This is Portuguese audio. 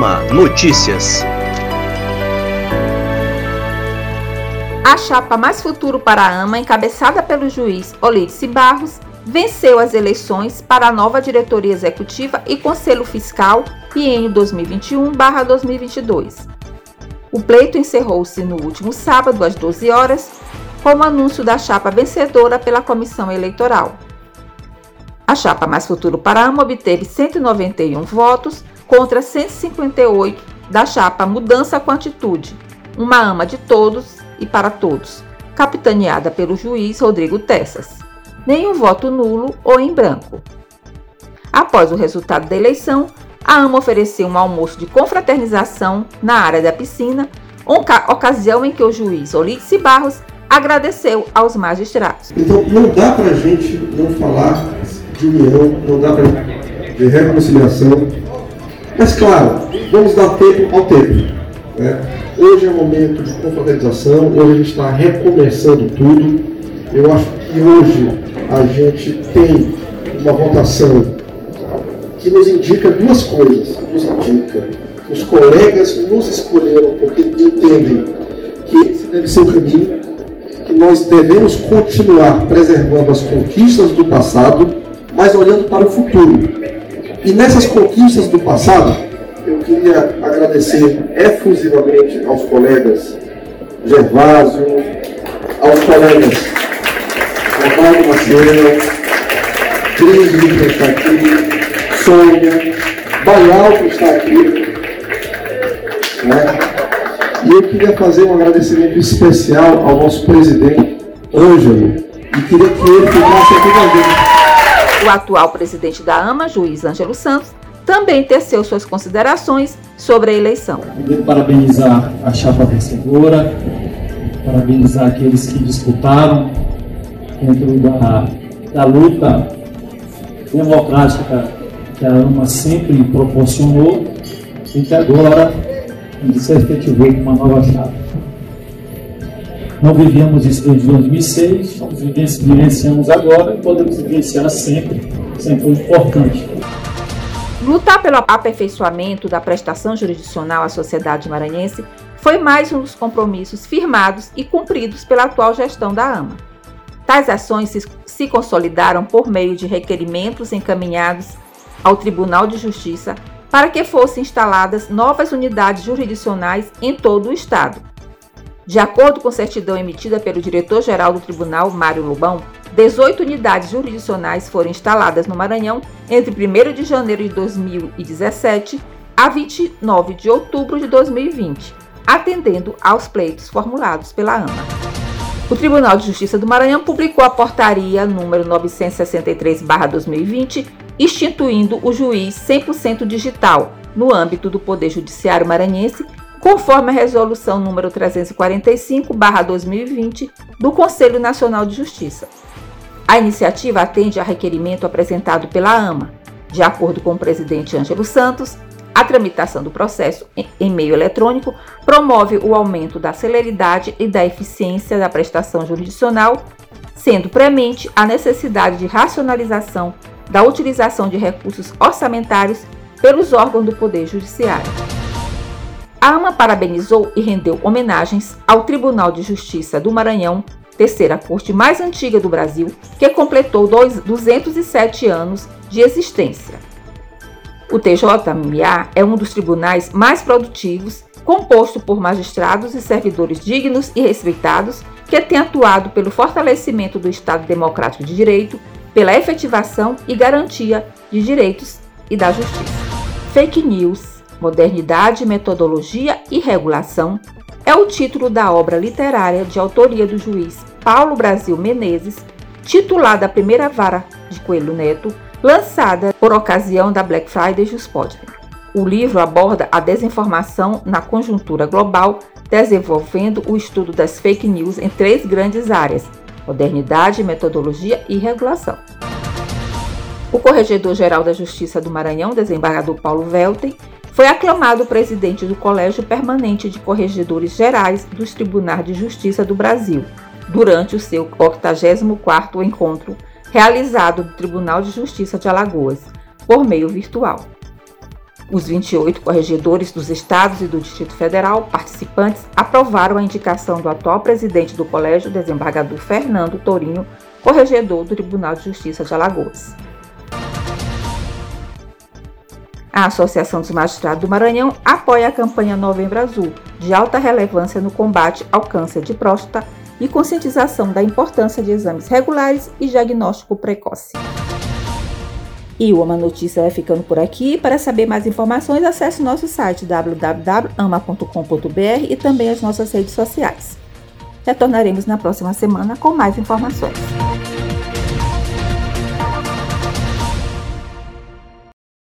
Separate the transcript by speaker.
Speaker 1: Notícias.
Speaker 2: A chapa Mais Futuro para a AMA, encabeçada pelo juiz Olírice Barros, venceu as eleições para a nova diretoria executiva e conselho fiscal biênio 2021/2022. O pleito encerrou-se no último sábado às 12 horas com o anúncio da chapa vencedora pela comissão eleitoral. A chapa Mais Futuro para a AMA obteve 191 votos contra 158 da chapa Mudança com Atitude, uma AMA de todos e para todos, capitaneada pelo juiz Rodrigo Tessas. Nenhum voto nulo ou em branco. Após o resultado da eleição, a AMA ofereceu um almoço de confraternização na área da piscina, ocasião em que o juiz Olídice Barros agradeceu aos magistrados.
Speaker 3: Então não dá para a gente não falar de união, não dá para de reconciliação, mas claro, vamos dar tempo ao tempo. Né? Hoje é momento de confraternização, hoje a gente está recomeçando tudo. Eu acho que hoje a gente tem uma votação que nos indica duas coisas. Nos indica que os colegas nos escolheram porque entendem que esse deve ser o caminho, que nós devemos continuar preservando as conquistas do passado, mas olhando para o futuro. E nessas conquistas do passado, eu queria agradecer efusivamente aos colegas Gervásio, aos colegas Ronaldo Macedo, Cris que está aqui, Sônia, Baial que está aqui. Né? E eu queria fazer um agradecimento especial ao nosso presidente, Ângelo, e queria que ele ficasse aqui com a gente.
Speaker 2: O atual presidente da AMA, juiz Ângelo Santos, também teceu suas considerações sobre a eleição.
Speaker 4: Quero parabenizar a chapa vencedora, parabenizar aqueles que disputaram dentro da, da luta democrática que a AMA sempre proporcionou e que agora se efetivou com uma nova chapa. Não vivíamos isso desde 2006, vivenciamos agora e podemos vivenciar sempre, sempre foi importante.
Speaker 2: Lutar pelo aperfeiçoamento da prestação jurisdicional à sociedade maranhense foi mais um dos compromissos firmados e cumpridos pela atual gestão da AMA. Tais ações se consolidaram por meio de requerimentos encaminhados ao Tribunal de Justiça para que fossem instaladas novas unidades jurisdicionais em todo o Estado. De acordo com certidão emitida pelo diretor-geral do Tribunal, Mário Lobão, 18 unidades jurisdicionais foram instaladas no Maranhão entre 1 de janeiro de 2017 a 29 de outubro de 2020, atendendo aos pleitos formulados pela AMA. O Tribunal de Justiça do Maranhão publicou a portaria número 963/2020, instituindo o juiz 100% digital no âmbito do Poder Judiciário maranhense, conforme a resolução número 345/2020 do Conselho Nacional de Justiça. A iniciativa atende a requerimento apresentado pela AMA. De acordo com o presidente Ângelo Santos, a tramitação do processo em meio eletrônico promove o aumento da celeridade e da eficiência da prestação jurisdicional, sendo premente a necessidade de racionalização da utilização de recursos orçamentários pelos órgãos do Poder Judiciário. AMA parabenizou e rendeu homenagens ao Tribunal de Justiça do Maranhão terceira corte mais antiga do Brasil, que completou dois, 207 anos de existência. O TJMA é um dos tribunais mais produtivos, composto por magistrados e servidores dignos e respeitados, que tem atuado pelo fortalecimento do Estado Democrático de Direito, pela efetivação e garantia de direitos e da justiça. Fake News, Modernidade, Metodologia e Regulação é o título da obra literária de autoria do juiz Paulo Brasil Menezes, titulada Primeira Vara de Coelho Neto, lançada por ocasião da Black Friday Juspod. O livro aborda a desinformação na conjuntura global, desenvolvendo o estudo das fake news em três grandes áreas: modernidade, metodologia e regulação. O Corregedor-Geral da Justiça do Maranhão, desembargador Paulo Velten, foi aclamado presidente do Colégio Permanente de Corregedores Gerais dos Tribunais de Justiça do Brasil, durante o seu 84º encontro realizado no Tribunal de Justiça de Alagoas, por meio virtual. Os 28 corregedores dos estados e do Distrito Federal participantes aprovaram a indicação do atual presidente do colégio, desembargador Fernando Torinho, corregedor do Tribunal de Justiça de Alagoas. A Associação dos Magistrados do Maranhão apoia a campanha Novembro Azul, de alta relevância no combate ao câncer de próstata e conscientização da importância de exames regulares e diagnóstico precoce. E o Ama Notícia vai ficando por aqui. Para saber mais informações, acesse nosso site www.ama.com.br e também as nossas redes sociais. Retornaremos na próxima semana com mais informações.